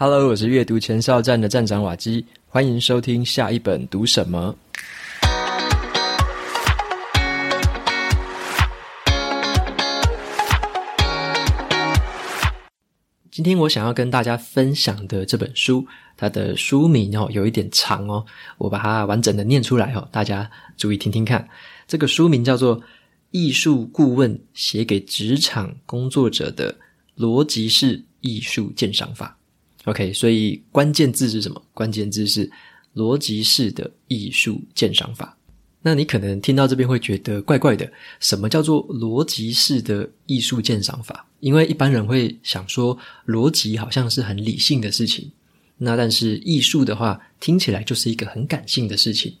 Hello，我是阅读前哨站的站长瓦基，欢迎收听下一本读什么。今天我想要跟大家分享的这本书，它的书名哦有一点长哦，我把它完整的念出来哦，大家注意听听看。这个书名叫做《艺术顾问写给职场工作者的逻辑式艺术鉴赏法》。OK，所以关键字是什么？关键字是逻辑式的艺术鉴赏法。那你可能听到这边会觉得怪怪的，什么叫做逻辑式的艺术鉴赏法？因为一般人会想说，逻辑好像是很理性的事情，那但是艺术的话，听起来就是一个很感性的事情。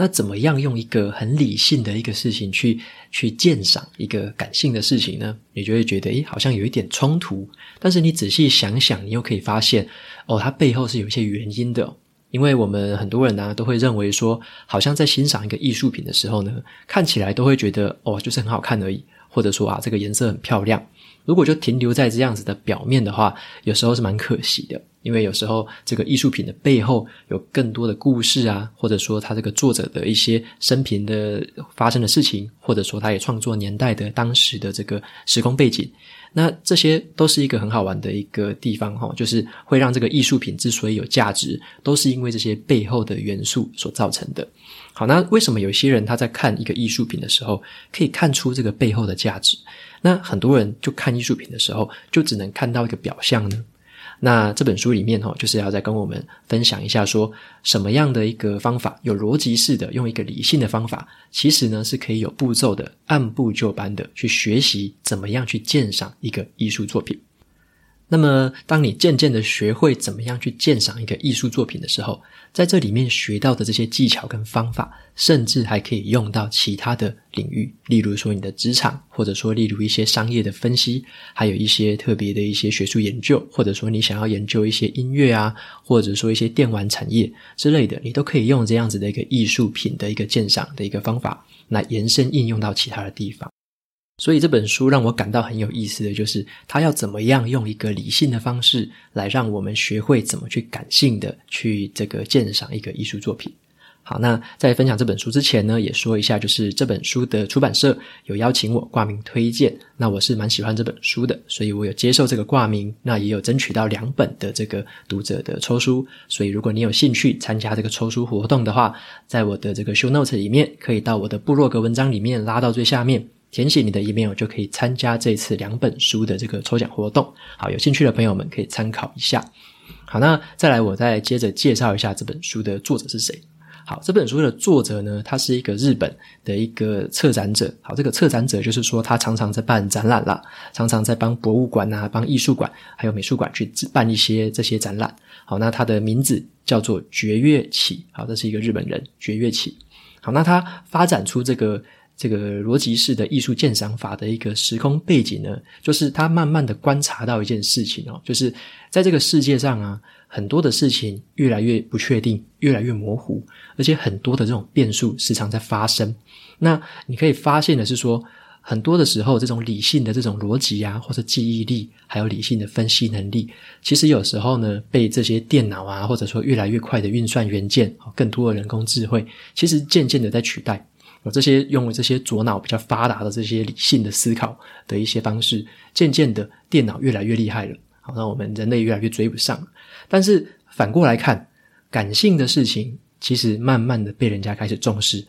那怎么样用一个很理性的一个事情去去鉴赏一个感性的事情呢？你就会觉得，诶，好像有一点冲突。但是你仔细想想，你又可以发现，哦，它背后是有一些原因的。因为我们很多人呢，都会认为说，好像在欣赏一个艺术品的时候呢，看起来都会觉得，哦，就是很好看而已，或者说啊，这个颜色很漂亮。如果就停留在这样子的表面的话，有时候是蛮可惜的。因为有时候这个艺术品的背后有更多的故事啊，或者说他这个作者的一些生平的发生的事情，或者说他也创作年代的当时的这个时空背景，那这些都是一个很好玩的一个地方哈，就是会让这个艺术品之所以有价值，都是因为这些背后的元素所造成的。好，那为什么有些人他在看一个艺术品的时候，可以看出这个背后的价值？那很多人就看艺术品的时候，就只能看到一个表象呢？那这本书里面哈，就是要再跟我们分享一下，说什么样的一个方法，有逻辑式的，用一个理性的方法，其实呢是可以有步骤的，按部就班的去学习怎么样去鉴赏一个艺术作品。那么，当你渐渐的学会怎么样去鉴赏一个艺术作品的时候，在这里面学到的这些技巧跟方法，甚至还可以用到其他的领域，例如说你的职场，或者说例如一些商业的分析，还有一些特别的一些学术研究，或者说你想要研究一些音乐啊，或者说一些电玩产业之类的，你都可以用这样子的一个艺术品的一个鉴赏的一个方法，来延伸应用到其他的地方。所以这本书让我感到很有意思的就是，他要怎么样用一个理性的方式来让我们学会怎么去感性的去这个鉴赏一个艺术作品。好，那在分享这本书之前呢，也说一下，就是这本书的出版社有邀请我挂名推荐，那我是蛮喜欢这本书的，所以我有接受这个挂名，那也有争取到两本的这个读者的抽书。所以如果你有兴趣参加这个抽书活动的话，在我的这个 show notes 里面，可以到我的部落格文章里面拉到最下面。填写你的 email 就可以参加这次两本书的这个抽奖活动。好，有兴趣的朋友们可以参考一下。好，那再来我再接着介绍一下这本书的作者是谁。好，这本书的作者呢，他是一个日本的一个策展者。好，这个策展者就是说他常常在办展览啦，常常在帮博物馆啊、帮艺术馆还有美术馆去办一些这些展览。好，那他的名字叫做绝月启。好，这是一个日本人，绝月启。好，那他发展出这个。这个逻辑式的艺术鉴赏法的一个时空背景呢，就是他慢慢的观察到一件事情哦，就是在这个世界上啊，很多的事情越来越不确定，越来越模糊，而且很多的这种变数时常在发生。那你可以发现的是说，很多的时候，这种理性的这种逻辑啊，或者记忆力，还有理性的分析能力，其实有时候呢，被这些电脑啊，或者说越来越快的运算元件，更多的人工智慧，其实渐渐的在取代。我这些用这些左脑比较发达的这些理性的思考的一些方式，渐渐的电脑越来越厉害了，好，那我们人类越来越追不上。但是反过来看，感性的事情其实慢慢的被人家开始重视。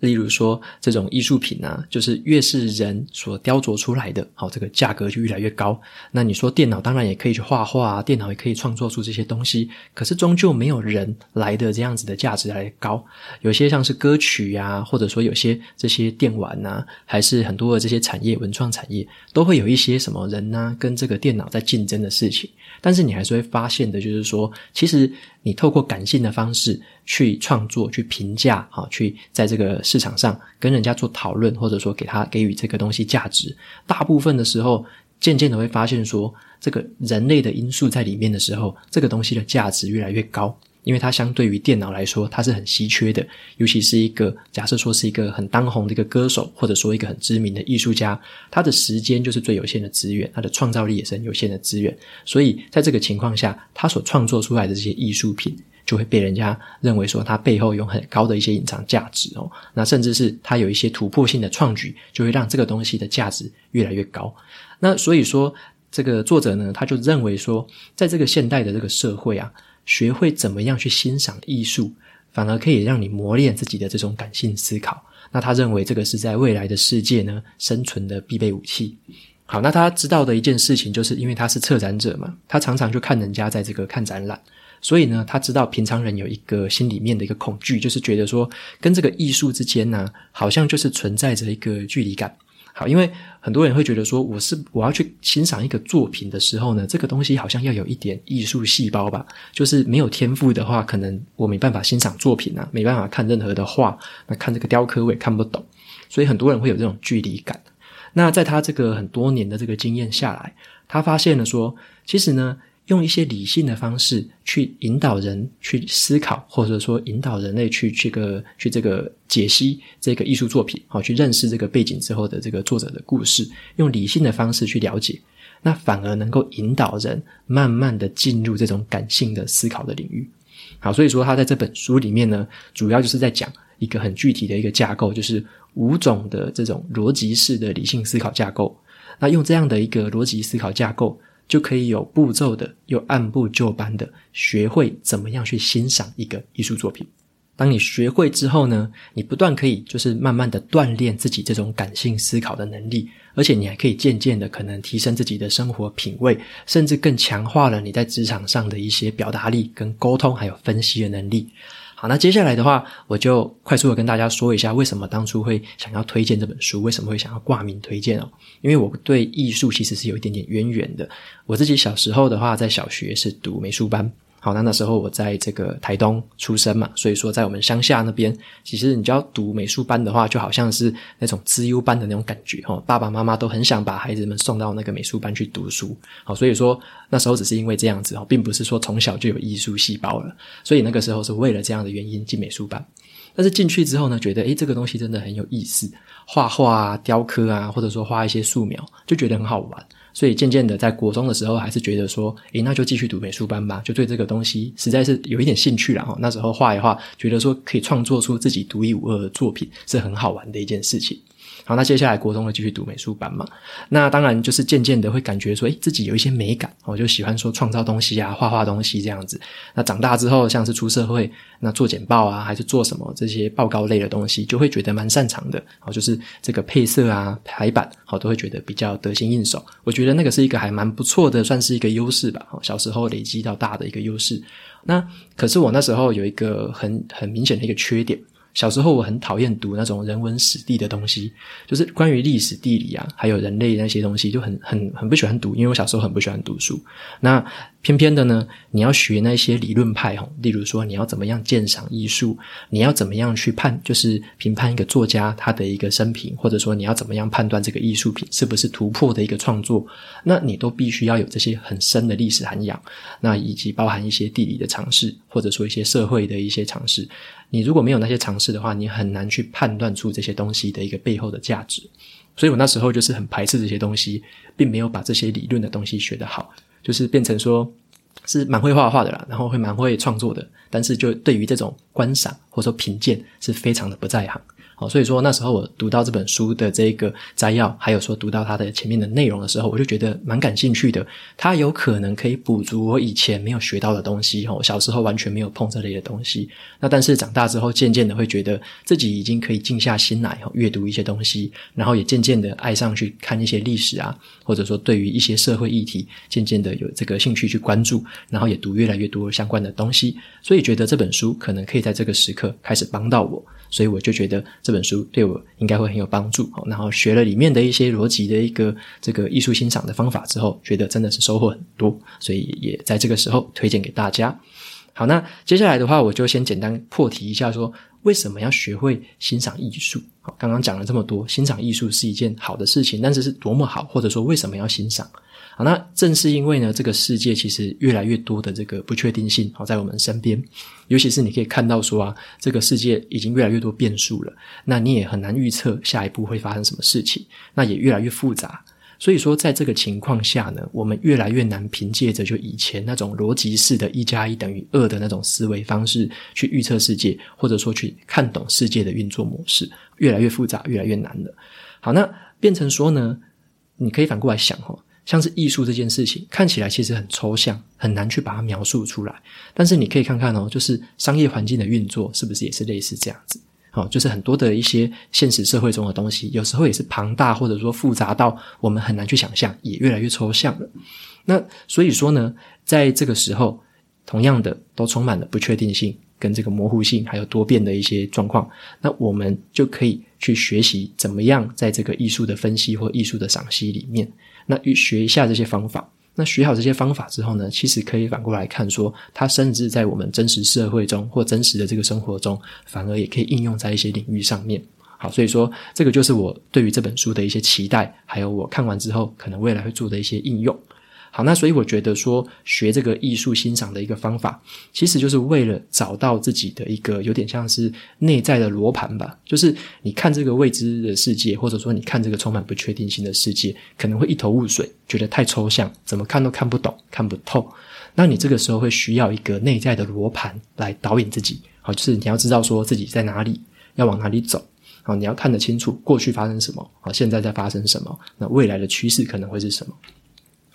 例如说，这种艺术品啊，就是越是人所雕琢出来的，好，这个价格就越来越高。那你说电脑当然也可以去画画啊，电脑也可以创作出这些东西，可是终究没有人来的这样子的价值来高。有些像是歌曲呀，或者说有些这些电玩呐，还是很多的这些产业，文创产业，都会有一些什么人呐，跟这个电脑在竞争的事情。但是你还是会发现的，就是说，其实你透过感性的方式去创作、去评价，啊，去在这个市场上跟人家做讨论，或者说给他给予这个东西价值，大部分的时候，渐渐的会发现说，这个人类的因素在里面的时候，这个东西的价值越来越高。因为它相对于电脑来说，它是很稀缺的。尤其是一个假设说是一个很当红的一个歌手，或者说一个很知名的艺术家，他的时间就是最有限的资源，他的创造力也是很有限的资源。所以在这个情况下，他所创作出来的这些艺术品，就会被人家认为说他背后有很高的一些隐藏价值哦。那甚至是他有一些突破性的创举，就会让这个东西的价值越来越高。那所以说。这个作者呢，他就认为说，在这个现代的这个社会啊，学会怎么样去欣赏艺术，反而可以让你磨练自己的这种感性思考。那他认为这个是在未来的世界呢，生存的必备武器。好，那他知道的一件事情，就是因为他是策展者嘛，他常常就看人家在这个看展览，所以呢，他知道平常人有一个心里面的一个恐惧，就是觉得说，跟这个艺术之间呢，好像就是存在着一个距离感。好，因为很多人会觉得说，我是我要去欣赏一个作品的时候呢，这个东西好像要有一点艺术细胞吧。就是没有天赋的话，可能我没办法欣赏作品啊，没办法看任何的画，那看这个雕刻我也看不懂。所以很多人会有这种距离感。那在他这个很多年的这个经验下来，他发现了说，其实呢。用一些理性的方式去引导人去思考，或者说引导人类去这个去这个解析这个艺术作品，好，去认识这个背景之后的这个作者的故事，用理性的方式去了解，那反而能够引导人慢慢的进入这种感性的思考的领域。好，所以说他在这本书里面呢，主要就是在讲一个很具体的一个架构，就是五种的这种逻辑式的理性思考架构。那用这样的一个逻辑思考架构。就可以有步骤的，又按部就班的学会怎么样去欣赏一个艺术作品。当你学会之后呢，你不断可以就是慢慢的锻炼自己这种感性思考的能力，而且你还可以渐渐的可能提升自己的生活品味，甚至更强化了你在职场上的一些表达力、跟沟通还有分析的能力。好，那接下来的话，我就快速的跟大家说一下，为什么当初会想要推荐这本书，为什么会想要挂名推荐哦？因为我对艺术其实是有一点点渊源的。我自己小时候的话，在小学是读美术班。好，那那时候我在这个台东出生嘛，所以说在我们乡下那边，其实你就要读美术班的话，就好像是那种资优班的那种感觉哦。爸爸妈妈都很想把孩子们送到那个美术班去读书。好，所以说那时候只是因为这样子哦，并不是说从小就有艺术细胞了。所以那个时候是为了这样的原因进美术班。但是进去之后呢，觉得诶，这个东西真的很有意思，画画啊、雕刻啊，或者说画一些素描，就觉得很好玩。所以渐渐的，在国中的时候，还是觉得说，诶，那就继续读美术班吧，就对这个东西实在是有一点兴趣了哈。那时候画一画，觉得说可以创作出自己独一无二的作品，是很好玩的一件事情。好，那接下来国中会继续读美术班嘛？那当然就是渐渐的会感觉说，诶，自己有一些美感，我就喜欢说创造东西啊，画画东西这样子。那长大之后，像是出社会，那做简报啊，还是做什么这些报告类的东西，就会觉得蛮擅长的。好，就是这个配色啊、排版，好，都会觉得比较得心应手。我觉得那个是一个还蛮不错的，算是一个优势吧。好，小时候累积到大的一个优势。那可是我那时候有一个很很明显的一个缺点。小时候我很讨厌读那种人文史地的东西，就是关于历史地理啊，还有人类那些东西，就很很很不喜欢读，因为我小时候很不喜欢读书。那偏偏的呢，你要学那些理论派吼，例如说你要怎么样鉴赏艺术，你要怎么样去判，就是评判一个作家他的一个生平，或者说你要怎么样判断这个艺术品是不是突破的一个创作，那你都必须要有这些很深的历史涵养，那以及包含一些地理的常识，或者说一些社会的一些常识。你如果没有那些常识的话，你很难去判断出这些东西的一个背后的价值。所以我那时候就是很排斥这些东西，并没有把这些理论的东西学得好，就是变成说是蛮会画画的啦，然后会蛮会创作的，但是就对于这种观赏或者说品鉴是非常的不在行。好，所以说那时候我读到这本书的这个摘要，还有说读到它的前面的内容的时候，我就觉得蛮感兴趣的。它有可能可以补足我以前没有学到的东西，我小时候完全没有碰这类的东西。那但是长大之后，渐渐的会觉得自己已经可以静下心来阅读一些东西，然后也渐渐的爱上去看一些历史啊，或者说对于一些社会议题，渐渐的有这个兴趣去关注，然后也读越来越多相关的东西。所以觉得这本书可能可以在这个时刻开始帮到我。所以我就觉得这本书对我应该会很有帮助，然后学了里面的一些逻辑的一个这个艺术欣赏的方法之后，觉得真的是收获很多，所以也在这个时候推荐给大家。好，那接下来的话，我就先简单破题一下说，为什么要学会欣赏艺术。好，刚刚讲了这么多，欣赏艺术是一件好的事情，但是是多么好，或者说为什么要欣赏？好，那正是因为呢，这个世界其实越来越多的这个不确定性，好，在我们身边，尤其是你可以看到说啊，这个世界已经越来越多变数了，那你也很难预测下一步会发生什么事情，那也越来越复杂。所以说，在这个情况下呢，我们越来越难凭借着就以前那种逻辑式的“一加一等于二”的那种思维方式去预测世界，或者说去看懂世界的运作模式，越来越复杂，越来越难了。好，那变成说呢，你可以反过来想哦，像是艺术这件事情，看起来其实很抽象，很难去把它描述出来。但是你可以看看哦，就是商业环境的运作，是不是也是类似这样子？好，就是很多的一些现实社会中的东西，有时候也是庞大，或者说复杂到我们很难去想象，也越来越抽象了。那所以说呢，在这个时候，同样的都充满了不确定性、跟这个模糊性，还有多变的一些状况。那我们就可以去学习怎么样在这个艺术的分析或艺术的赏析里面，那学一下这些方法。那学好这些方法之后呢，其实可以反过来看说，它甚至在我们真实社会中或真实的这个生活中，反而也可以应用在一些领域上面。好，所以说这个就是我对于这本书的一些期待，还有我看完之后可能未来会做的一些应用。好，那所以我觉得说学这个艺术欣赏的一个方法，其实就是为了找到自己的一个有点像是内在的罗盘吧。就是你看这个未知的世界，或者说你看这个充满不确定性的世界，可能会一头雾水，觉得太抽象，怎么看都看不懂、看不透。那你这个时候会需要一个内在的罗盘来导引自己。好，就是你要知道说自己在哪里，要往哪里走。好，你要看得清楚过去发生什么，好，现在在发生什么，那未来的趋势可能会是什么。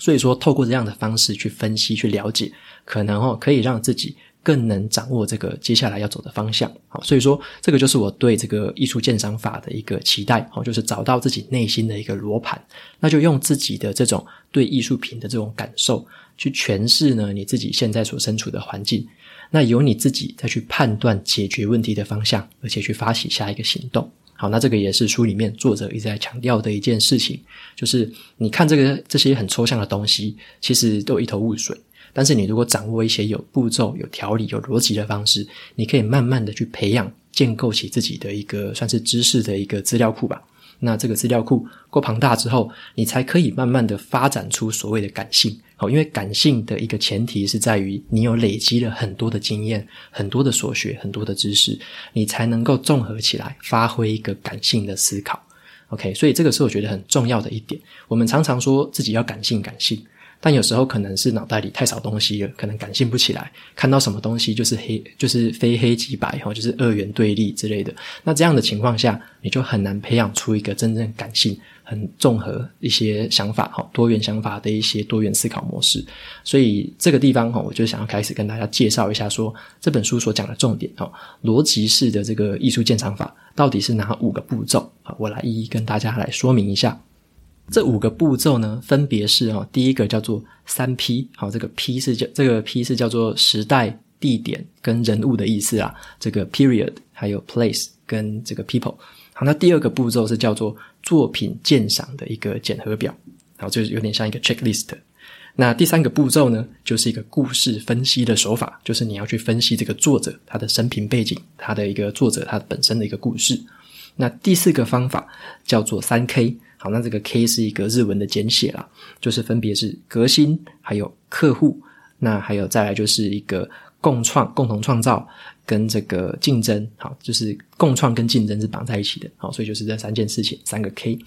所以说，透过这样的方式去分析、去了解，可能哦可以让自己更能掌握这个接下来要走的方向。好，所以说这个就是我对这个艺术鉴赏法的一个期待。好，就是找到自己内心的一个罗盘，那就用自己的这种对艺术品的这种感受去诠释呢你自己现在所身处的环境。那由你自己再去判断解决问题的方向，而且去发起下一个行动。好，那这个也是书里面作者一直在强调的一件事情，就是你看这个这些很抽象的东西，其实都一头雾水。但是你如果掌握一些有步骤、有条理、有逻辑的方式，你可以慢慢的去培养、建构起自己的一个算是知识的一个资料库吧。那这个资料库够庞大之后，你才可以慢慢的发展出所谓的感性。因为感性的一个前提是在于你有累积了很多的经验、很多的所学、很多的知识，你才能够综合起来发挥一个感性的思考。OK，所以这个是我觉得很重要的一点。我们常常说自己要感性，感性。但有时候可能是脑袋里太少东西了，可能感性不起来，看到什么东西就是黑，就是非黑即白，哈，就是二元对立之类的。那这样的情况下，你就很难培养出一个真正感性、很综合一些想法，哈，多元想法的一些多元思考模式。所以这个地方，哈，我就想要开始跟大家介绍一下说，这本书所讲的重点，哈，逻辑式的这个艺术鉴赏法到底是哪五个步骤？啊，我来一一跟大家来说明一下。这五个步骤呢，分别是哦，第一个叫做三 P，好，这个 P 是叫这个 P 是叫做时代、地点跟人物的意思啊，这个 period 还有 place 跟这个 people。好，那第二个步骤是叫做作品鉴赏的一个检核表，好，就是有点像一个 checklist。那第三个步骤呢，就是一个故事分析的手法，就是你要去分析这个作者他的生平背景，他的一个作者他本身的一个故事。那第四个方法叫做三 K。好，那这个 K 是一个日文的简写啦，就是分别是革新，还有客户，那还有再来就是一个共创、共同创造跟这个竞争。好，就是共创跟竞争是绑在一起的。好，所以就是这三件事情，三个 K。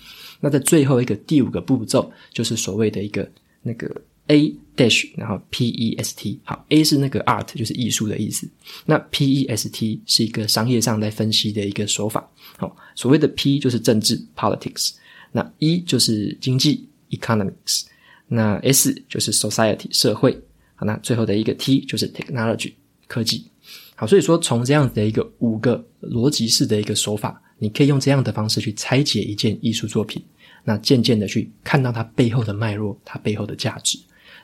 那在最后一个第五个步骤，就是所谓的一个那个 A dash，然后 P E S T。好，A 是那个 art，就是艺术的意思。那 P E S T 是一个商业上在分析的一个手法。好，所谓的 P 就是政治 （politics）。那一就是经济 （economics），那 S 就是 society 社会，好，那最后的一个 T 就是 technology 科技。好，所以说从这样子的一个五个逻辑式的一个手法，你可以用这样的方式去拆解一件艺术作品，那渐渐的去看到它背后的脉络，它背后的价值。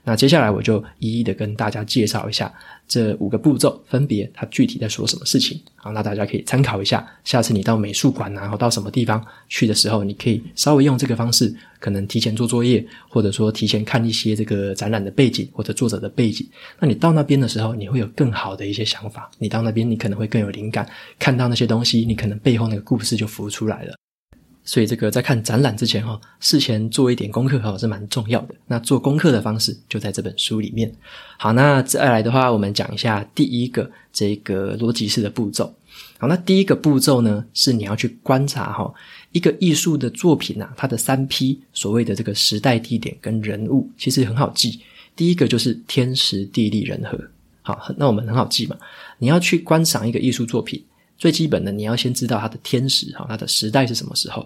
那接下来我就一一的跟大家介绍一下这五个步骤，分别它具体在说什么事情。好，那大家可以参考一下。下次你到美术馆，然后到什么地方去的时候，你可以稍微用这个方式，可能提前做作业，或者说提前看一些这个展览的背景或者作者的背景。那你到那边的时候，你会有更好的一些想法。你到那边，你可能会更有灵感，看到那些东西，你可能背后那个故事就浮出来了。所以这个在看展览之前哈，事前做一点功课哈是蛮重要的。那做功课的方式就在这本书里面。好，那再来的话，我们讲一下第一个这个逻辑式的步骤。好，那第一个步骤呢，是你要去观察哈一个艺术的作品啊，它的三 P 所谓的这个时代、地点跟人物，其实很好记。第一个就是天时地利人和。好，那我们很好记嘛。你要去观赏一个艺术作品。最基本的，你要先知道它的天时哈，它的时代是什么时候？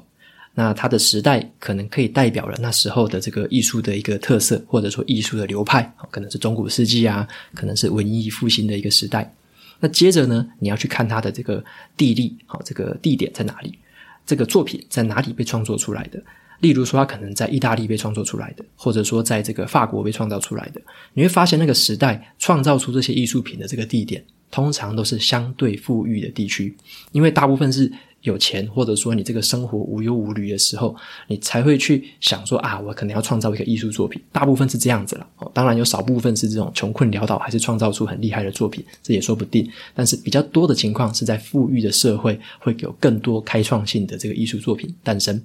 那它的时代可能可以代表了那时候的这个艺术的一个特色，或者说艺术的流派，可能是中古世纪啊，可能是文艺复兴的一个时代。那接着呢，你要去看它的这个地利，好，这个地点在哪里？这个作品在哪里被创作出来的？例如说，它可能在意大利被创作出来的，或者说在这个法国被创造出来的。你会发现，那个时代创造出这些艺术品的这个地点。通常都是相对富裕的地区，因为大部分是有钱，或者说你这个生活无忧无虑的时候，你才会去想说啊，我可能要创造一个艺术作品。大部分是这样子了，哦，当然有少部分是这种穷困潦倒，还是创造出很厉害的作品，这也说不定。但是比较多的情况是在富裕的社会，会有更多开创性的这个艺术作品诞生。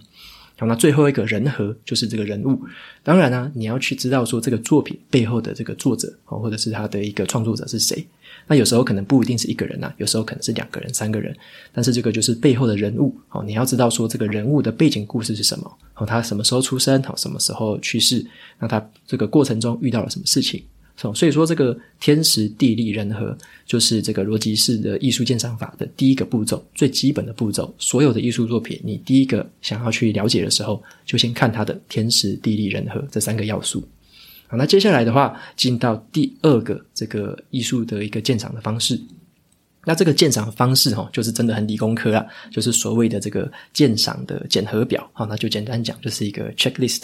好，那最后一个人和就是这个人物。当然呢，你要去知道说这个作品背后的这个作者，或者是他的一个创作者是谁。那有时候可能不一定是一个人呐，有时候可能是两个人、三个人。但是这个就是背后的人物哦，你要知道说这个人物的背景故事是什么哦，他什么时候出生，什么时候去世，那他这个过程中遇到了什么事情。所以说这个天时地利人和就是这个逻辑式的艺术鉴赏法的第一个步骤，最基本的步骤。所有的艺术作品，你第一个想要去了解的时候，就先看它的天时地利人和这三个要素。那接下来的话，进到第二个这个艺术的一个鉴赏的方式。那这个鉴赏的方式哈，就是真的很理工科啊，就是所谓的这个鉴赏的检核表。好，那就简单讲，就是一个 checklist。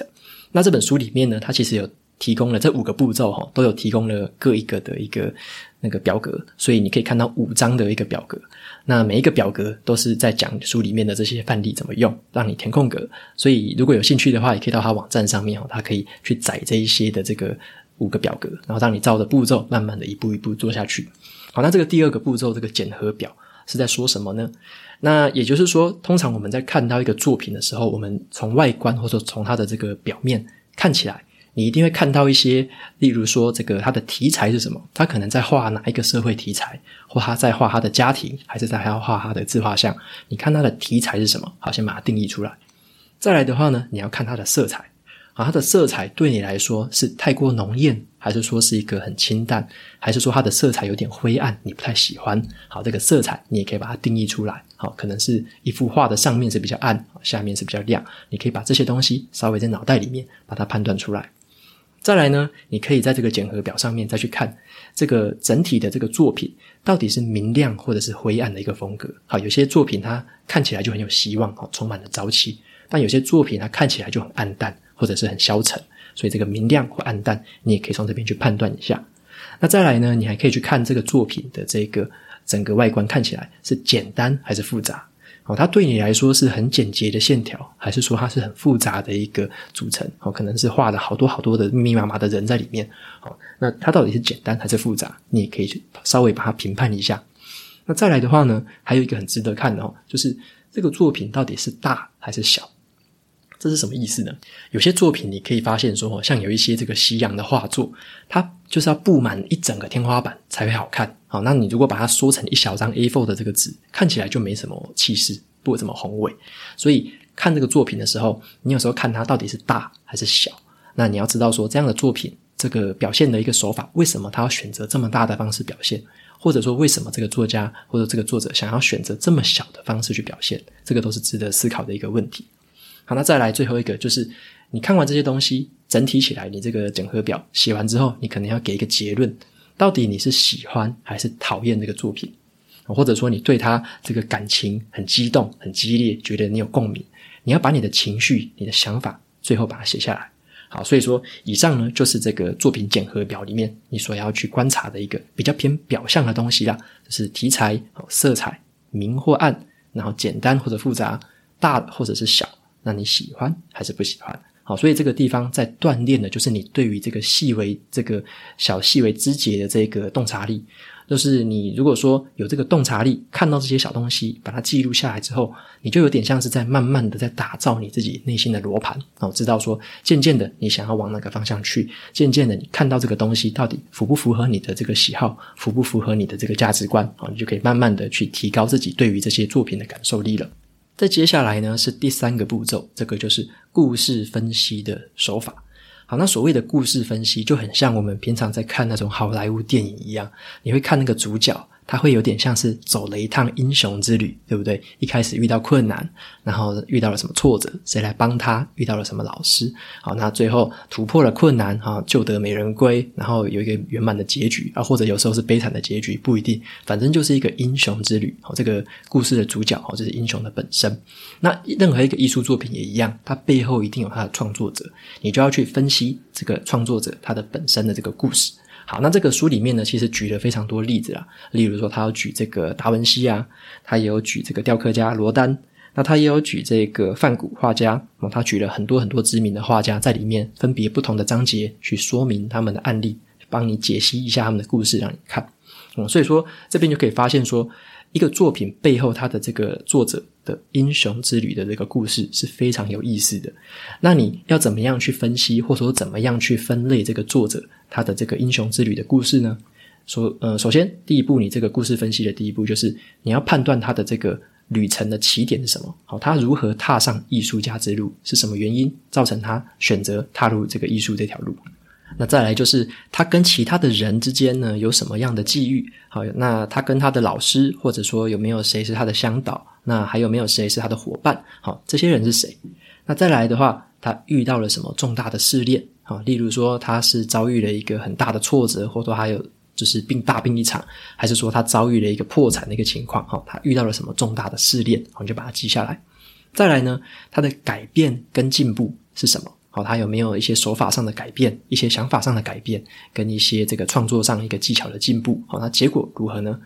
那这本书里面呢，它其实有。提供了这五个步骤哈，都有提供了各一个的一个那个表格，所以你可以看到五张的一个表格。那每一个表格都是在讲书里面的这些范例怎么用，让你填空格。所以如果有兴趣的话，也可以到他网站上面哦，他可以去载这一些的这个五个表格，然后让你照着步骤慢慢的一步一步做下去。好，那这个第二个步骤这个检核表是在说什么呢？那也就是说，通常我们在看到一个作品的时候，我们从外观或者从它的这个表面看起来。你一定会看到一些，例如说，这个他的题材是什么？他可能在画哪一个社会题材，或他在画他的家庭，还是在还要画他的自画像？你看他的题材是什么？好，先把它定义出来。再来的话呢，你要看它的色彩啊，它的色彩对你来说是太过浓艳，还是说是一个很清淡，还是说它的色彩有点灰暗，你不太喜欢？好，这个色彩你也可以把它定义出来。好，可能是一幅画的上面是比较暗，下面是比较亮，你可以把这些东西稍微在脑袋里面把它判断出来。再来呢，你可以在这个检核表上面再去看这个整体的这个作品到底是明亮或者是灰暗的一个风格。好，有些作品它看起来就很有希望，充满了朝气；但有些作品它看起来就很暗淡或者是很消沉。所以这个明亮或暗淡，你也可以从这边去判断一下。那再来呢，你还可以去看这个作品的这个整个外观看起来是简单还是复杂。哦，它对你来说是很简洁的线条，还是说它是很复杂的一个组成？哦，可能是画了好多好多的密密麻麻的人在里面。哦，那它到底是简单还是复杂？你也可以稍微把它评判一下。那再来的话呢，还有一个很值得看的哦，就是这个作品到底是大还是小？这是什么意思呢？有些作品你可以发现说，像有一些这个西洋的画作，它就是要布满一整个天花板才会好看。好，那你如果把它缩成一小张 A4 的这个纸，看起来就没什么气势，不怎么宏伟。所以看这个作品的时候，你有时候看它到底是大还是小，那你要知道说这样的作品，这个表现的一个手法，为什么他要选择这么大的方式表现，或者说为什么这个作家或者这个作者想要选择这么小的方式去表现，这个都是值得思考的一个问题。好，那再来最后一个就是你看完这些东西，整体起来，你这个整合表写完之后，你可能要给一个结论。到底你是喜欢还是讨厌这个作品，或者说你对他这个感情很激动、很激烈，觉得你有共鸣，你要把你的情绪、你的想法最后把它写下来。好，所以说以上呢就是这个作品检核表里面你所要去观察的一个比较偏表象的东西啦，就是题材、色彩、明或暗，然后简单或者复杂，大或者是小，那你喜欢还是不喜欢？好，所以这个地方在锻炼的就是你对于这个细微、这个小细微枝节的这个洞察力。就是你如果说有这个洞察力，看到这些小东西，把它记录下来之后，你就有点像是在慢慢的在打造你自己内心的罗盘。哦，知道说，渐渐的你想要往哪个方向去，渐渐的你看到这个东西到底符不符合你的这个喜好，符不符合你的这个价值观，啊，你就可以慢慢的去提高自己对于这些作品的感受力了。再接下来呢，是第三个步骤，这个就是故事分析的手法。好，那所谓的故事分析就很像我们平常在看那种好莱坞电影一样，你会看那个主角。他会有点像是走了一趟英雄之旅，对不对？一开始遇到困难，然后遇到了什么挫折，谁来帮他？遇到了什么老师？好，那最后突破了困难，哈，救得美人归，然后有一个圆满的结局啊，或者有时候是悲惨的结局，不一定，反正就是一个英雄之旅。好，这个故事的主角，哦，就是英雄的本身。那任何一个艺术作品也一样，它背后一定有它的创作者，你就要去分析这个创作者他的本身的这个故事。好，那这个书里面呢，其实举了非常多例子啦。例如说，他要举这个达文西啊，他也有举这个雕刻家罗丹，那他也有举这个梵谷画家。哦，他举了很多很多知名的画家在里面，分别不同的章节去说明他们的案例，帮你解析一下他们的故事，让你看。嗯，所以说这边就可以发现说。一个作品背后，它的这个作者的英雄之旅的这个故事是非常有意思的。那你要怎么样去分析，或者说怎么样去分类这个作者他的这个英雄之旅的故事呢？说，呃，首先第一步，你这个故事分析的第一步就是你要判断他的这个旅程的起点是什么。好，他如何踏上艺术家之路，是什么原因造成他选择踏入这个艺术这条路？那再来就是他跟其他的人之间呢，有什么样的际遇？好，那他跟他的老师，或者说有没有谁是他的向导？那还有没有谁是他的伙伴？好，这些人是谁？那再来的话，他遇到了什么重大的试炼？好，例如说他是遭遇了一个很大的挫折，或者还有就是病大病一场，还是说他遭遇了一个破产的一个情况？好，他遇到了什么重大的试炼？好，你就把它记下来。再来呢，他的改变跟进步是什么？好，他有没有一些手法上的改变，一些想法上的改变，跟一些这个创作上一个技巧的进步？好，那结果如何呢？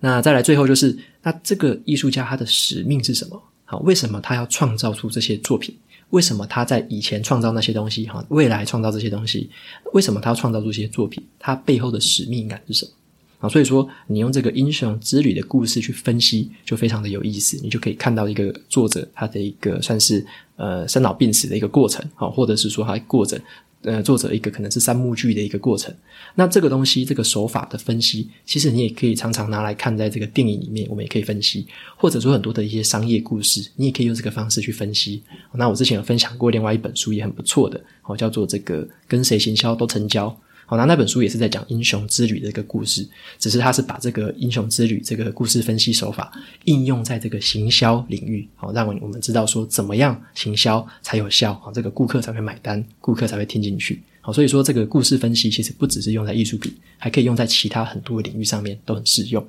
那再来最后就是，那这个艺术家他的使命是什么？好，为什么他要创造出这些作品？为什么他在以前创造那些东西？哈，未来创造这些东西？为什么他要创造出这些作品？他背后的使命感是什么？啊，所以说你用这个英雄之旅的故事去分析，就非常的有意思。你就可以看到一个作者他的一个算是呃生老病死的一个过程，好，或者是说他过着呃作者一个可能是三幕剧的一个过程。那这个东西，这个手法的分析，其实你也可以常常拿来看，在这个电影里面，我们也可以分析，或者说很多的一些商业故事，你也可以用这个方式去分析。那我之前有分享过另外一本书，也很不错的，好，叫做这个跟谁行销都成交。好，那那本书也是在讲英雄之旅的一个故事，只是他是把这个英雄之旅这个故事分析手法应用在这个行销领域，好，让我们知道说怎么样行销才有效，好，这个顾客才会买单，顾客才会听进去。好，所以说这个故事分析其实不只是用在艺术品，还可以用在其他很多领域上面都很适用。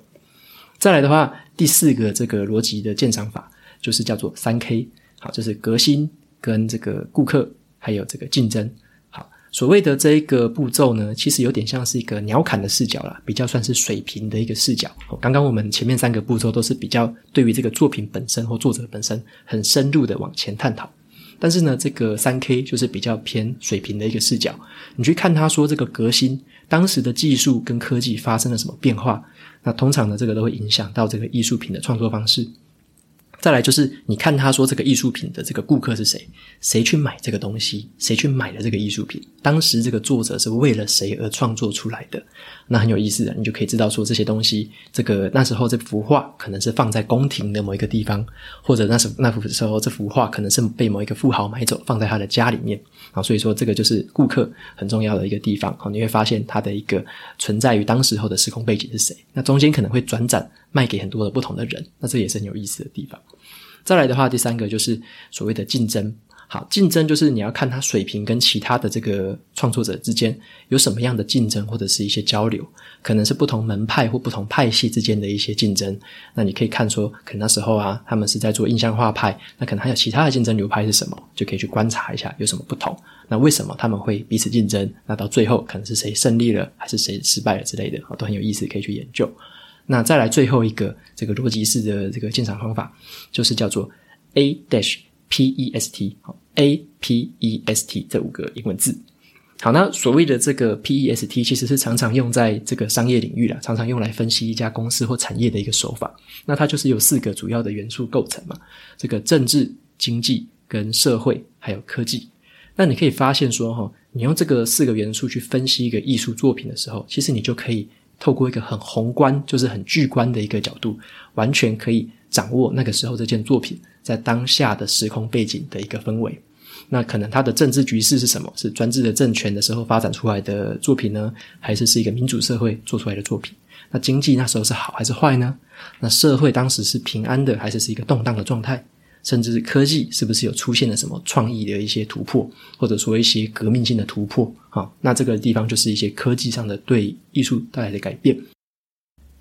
再来的话，第四个这个逻辑的鉴赏法就是叫做三 K，好，就是革新跟这个顾客还有这个竞争。所谓的这一个步骤呢，其实有点像是一个鸟瞰的视角啦，比较算是水平的一个视角。刚刚我们前面三个步骤都是比较对于这个作品本身或作者本身很深入的往前探讨，但是呢，这个三 K 就是比较偏水平的一个视角。你去看他说这个革新，当时的技术跟科技发生了什么变化，那通常呢，这个都会影响到这个艺术品的创作方式。再来就是，你看他说这个艺术品的这个顾客是谁？谁去买这个东西？谁去买了这个艺术品？当时这个作者是为了谁而创作出来的？那很有意思的，你就可以知道说这些东西，这个那时候这幅画可能是放在宫廷的某一个地方，或者那时那幅时候这幅画可能是被某一个富豪买走，放在他的家里面。啊，所以说这个就是顾客很重要的一个地方。好，你会发现它的一个存在于当时候的时空背景是谁？那中间可能会转展卖给很多的不同的人，那这也是很有意思的地方。再来的话，第三个就是所谓的竞争。好，竞争就是你要看他水平跟其他的这个创作者之间有什么样的竞争，或者是一些交流，可能是不同门派或不同派系之间的一些竞争。那你可以看说，可能那时候啊，他们是在做印象画派，那可能还有其他的竞争流派是什么，就可以去观察一下有什么不同。那为什么他们会彼此竞争？那到最后可能是谁胜利了，还是谁失败了之类的，都很有意思，可以去研究。那再来最后一个这个逻辑式的这个鉴赏方法，就是叫做 A dash。P E S T，好，A P E S T 这五个英文字，好，那所谓的这个 P E S T，其实是常常用在这个商业领域啦，常常用来分析一家公司或产业的一个手法。那它就是由四个主要的元素构成嘛，这个政治、经济、跟社会还有科技。那你可以发现说，哈，你用这个四个元素去分析一个艺术作品的时候，其实你就可以透过一个很宏观，就是很巨观的一个角度，完全可以掌握那个时候这件作品。在当下的时空背景的一个氛围，那可能它的政治局势是什么？是专制的政权的时候发展出来的作品呢？还是是一个民主社会做出来的作品？那经济那时候是好还是坏呢？那社会当时是平安的还是是一个动荡的状态？甚至是科技是不是有出现了什么创意的一些突破，或者说一些革命性的突破？好，那这个地方就是一些科技上的对艺术带来的改变。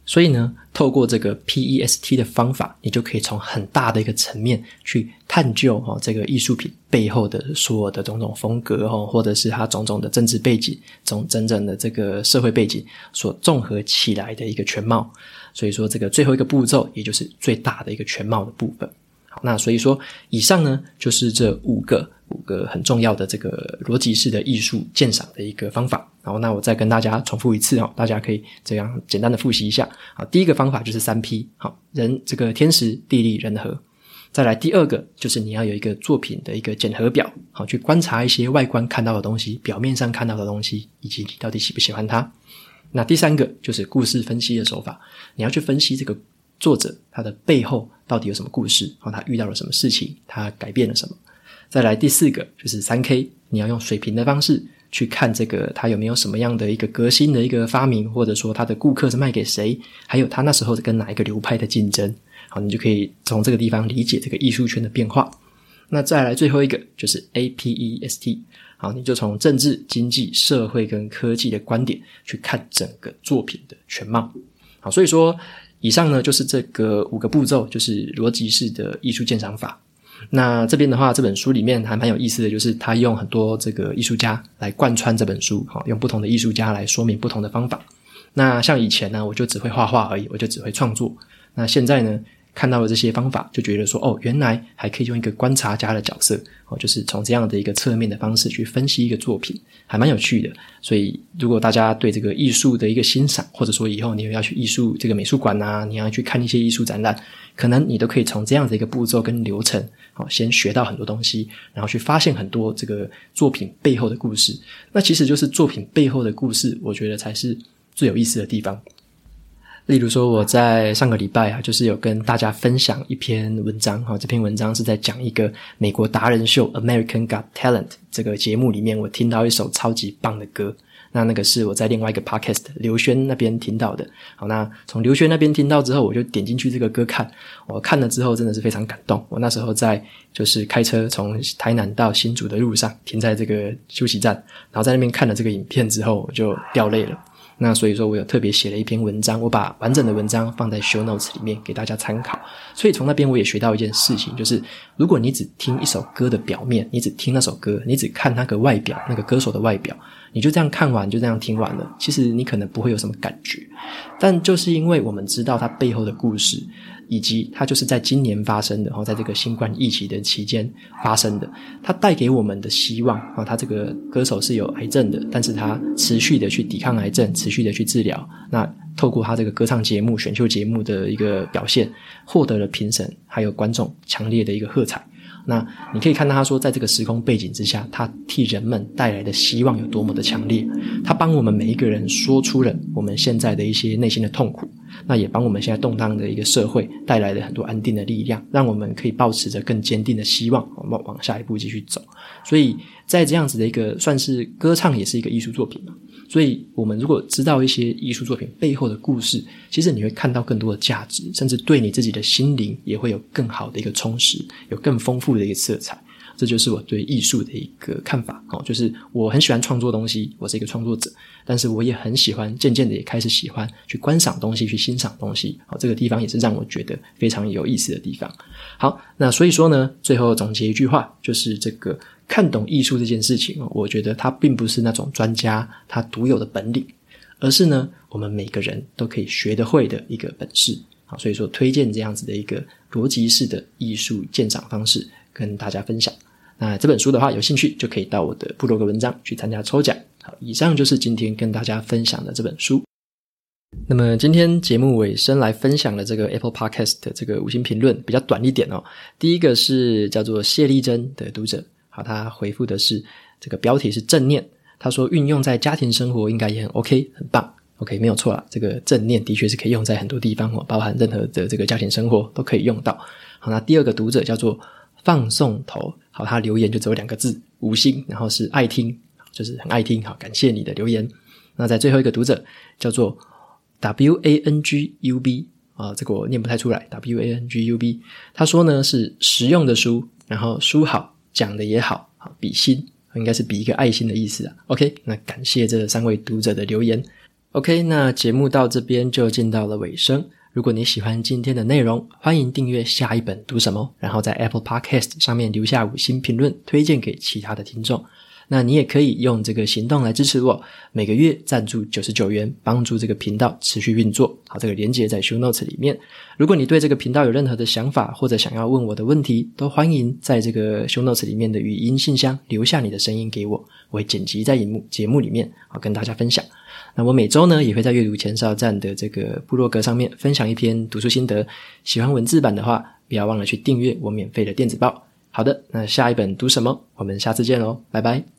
所以呢，透过这个 PEST 的方法，你就可以从很大的一个层面去探究哈这个艺术品背后的所有的种种风格哈，或者是它种种的政治背景，从真正的这个社会背景所综合起来的一个全貌。所以说，这个最后一个步骤，也就是最大的一个全貌的部分。那所以说，以上呢，就是这五个。五个很重要的这个逻辑式的艺术鉴赏的一个方法，然后那我再跟大家重复一次哦，大家可以这样简单的复习一下。好，第一个方法就是三 P，好，人这个天时地利人和。再来第二个就是你要有一个作品的一个检核表，好，去观察一些外观看到的东西，表面上看到的东西，以及你到底喜不喜欢它。那第三个就是故事分析的手法，你要去分析这个作者他的背后到底有什么故事，然后他遇到了什么事情，他改变了什么。再来第四个就是三 K，你要用水平的方式去看这个他有没有什么样的一个革新的一个发明，或者说他的顾客是卖给谁，还有他那时候是跟哪一个流派的竞争，好，你就可以从这个地方理解这个艺术圈的变化。那再来最后一个就是 APEST，好，你就从政治、经济、社会跟科技的观点去看整个作品的全貌。好，所以说以上呢就是这个五个步骤，就是逻辑式的艺术鉴赏法。那这边的话，这本书里面还蛮有意思的，就是他用很多这个艺术家来贯穿这本书，哈，用不同的艺术家来说明不同的方法。那像以前呢，我就只会画画而已，我就只会创作。那现在呢，看到了这些方法，就觉得说，哦，原来还可以用一个观察家的角色，哦，就是从这样的一个侧面的方式去分析一个作品，还蛮有趣的。所以，如果大家对这个艺术的一个欣赏，或者说以后你要去艺术这个美术馆啊，你要去看一些艺术展览。可能你都可以从这样的一个步骤跟流程，好，先学到很多东西，然后去发现很多这个作品背后的故事。那其实就是作品背后的故事，我觉得才是最有意思的地方。例如说，我在上个礼拜啊，就是有跟大家分享一篇文章，哈，这篇文章是在讲一个美国达人秀 American Got Talent 这个节目里面，我听到一首超级棒的歌。那那个是我在另外一个 podcast 刘轩那边听到的。好，那从刘轩那边听到之后，我就点进去这个歌看。我看了之后，真的是非常感动。我那时候在就是开车从台南到新竹的路上，停在这个休息站，然后在那边看了这个影片之后，我就掉泪了。那所以说我有特别写了一篇文章，我把完整的文章放在 show notes 里面给大家参考。所以从那边我也学到一件事情，就是如果你只听一首歌的表面，你只听那首歌，你只看那个外表，那个歌手的外表。你就这样看完，就这样听完了，其实你可能不会有什么感觉。但就是因为我们知道它背后的故事，以及它就是在今年发生的，然后在这个新冠疫情的期间发生的，它带给我们的希望啊，他这个歌手是有癌症的，但是他持续的去抵抗癌症，持续的去治疗。那透过他这个歌唱节目、选秀节目的一个表现，获得了评审还有观众强烈的一个喝彩。那你可以看到，他说，在这个时空背景之下，他替人们带来的希望有多么的强烈。他帮我们每一个人说出了我们现在的一些内心的痛苦，那也帮我们现在动荡的一个社会带来了很多安定的力量，让我们可以抱持着更坚定的希望，往往下一步继续走。所以在这样子的一个算是歌唱，也是一个艺术作品嘛。所以，我们如果知道一些艺术作品背后的故事，其实你会看到更多的价值，甚至对你自己的心灵也会有更好的一个充实，有更丰富的一个色彩。这就是我对艺术的一个看法哦，就是我很喜欢创作东西，我是一个创作者，但是我也很喜欢，渐渐的也开始喜欢去观赏东西，去欣赏东西。好，这个地方也是让我觉得非常有意思的地方。好，那所以说呢，最后总结一句话，就是这个看懂艺术这件事情，我觉得它并不是那种专家他独有的本领，而是呢，我们每个人都可以学得会的一个本事。好，所以说推荐这样子的一个逻辑式的艺术鉴赏方式跟大家分享。那这本书的话，有兴趣就可以到我的部落格文章去参加抽奖。好，以上就是今天跟大家分享的这本书。那么今天节目尾声来分享的这个 Apple Podcast 的这个五星评论比较短一点哦。第一个是叫做谢丽珍的读者，好，他回复的是这个标题是正念，他说运用在家庭生活应该也很 OK，很棒。OK，没有错啦，这个正念的确是可以用在很多地方哦，包含任何的这个家庭生活都可以用到。好，那第二个读者叫做放送头，好，他留言就只有两个字，五星，然后是爱听，就是很爱听，好，感谢你的留言。那在最后一个读者叫做 W A N G U B 啊，这个我念不太出来，W A N G U B，他说呢是实用的书，然后书好，讲的也好，好比心，应该是比一个爱心的意思啊。OK，那感谢这三位读者的留言。OK，那节目到这边就进到了尾声。如果你喜欢今天的内容，欢迎订阅下一本读什么，然后在 Apple Podcast 上面留下五星评论，推荐给其他的听众。那你也可以用这个行动来支持我，每个月赞助九十九元，帮助这个频道持续运作。好，这个连接在 Show Notes 里面。如果你对这个频道有任何的想法，或者想要问我的问题，都欢迎在这个 Show Notes 里面的语音信箱留下你的声音给我，我会剪辑在荧幕节目里面，好跟大家分享。那我每周呢，也会在阅读前哨站的这个部落格上面分享一篇读书心得。喜欢文字版的话，不要忘了去订阅我免费的电子报。好的，那下一本读什么？我们下次见喽，拜拜。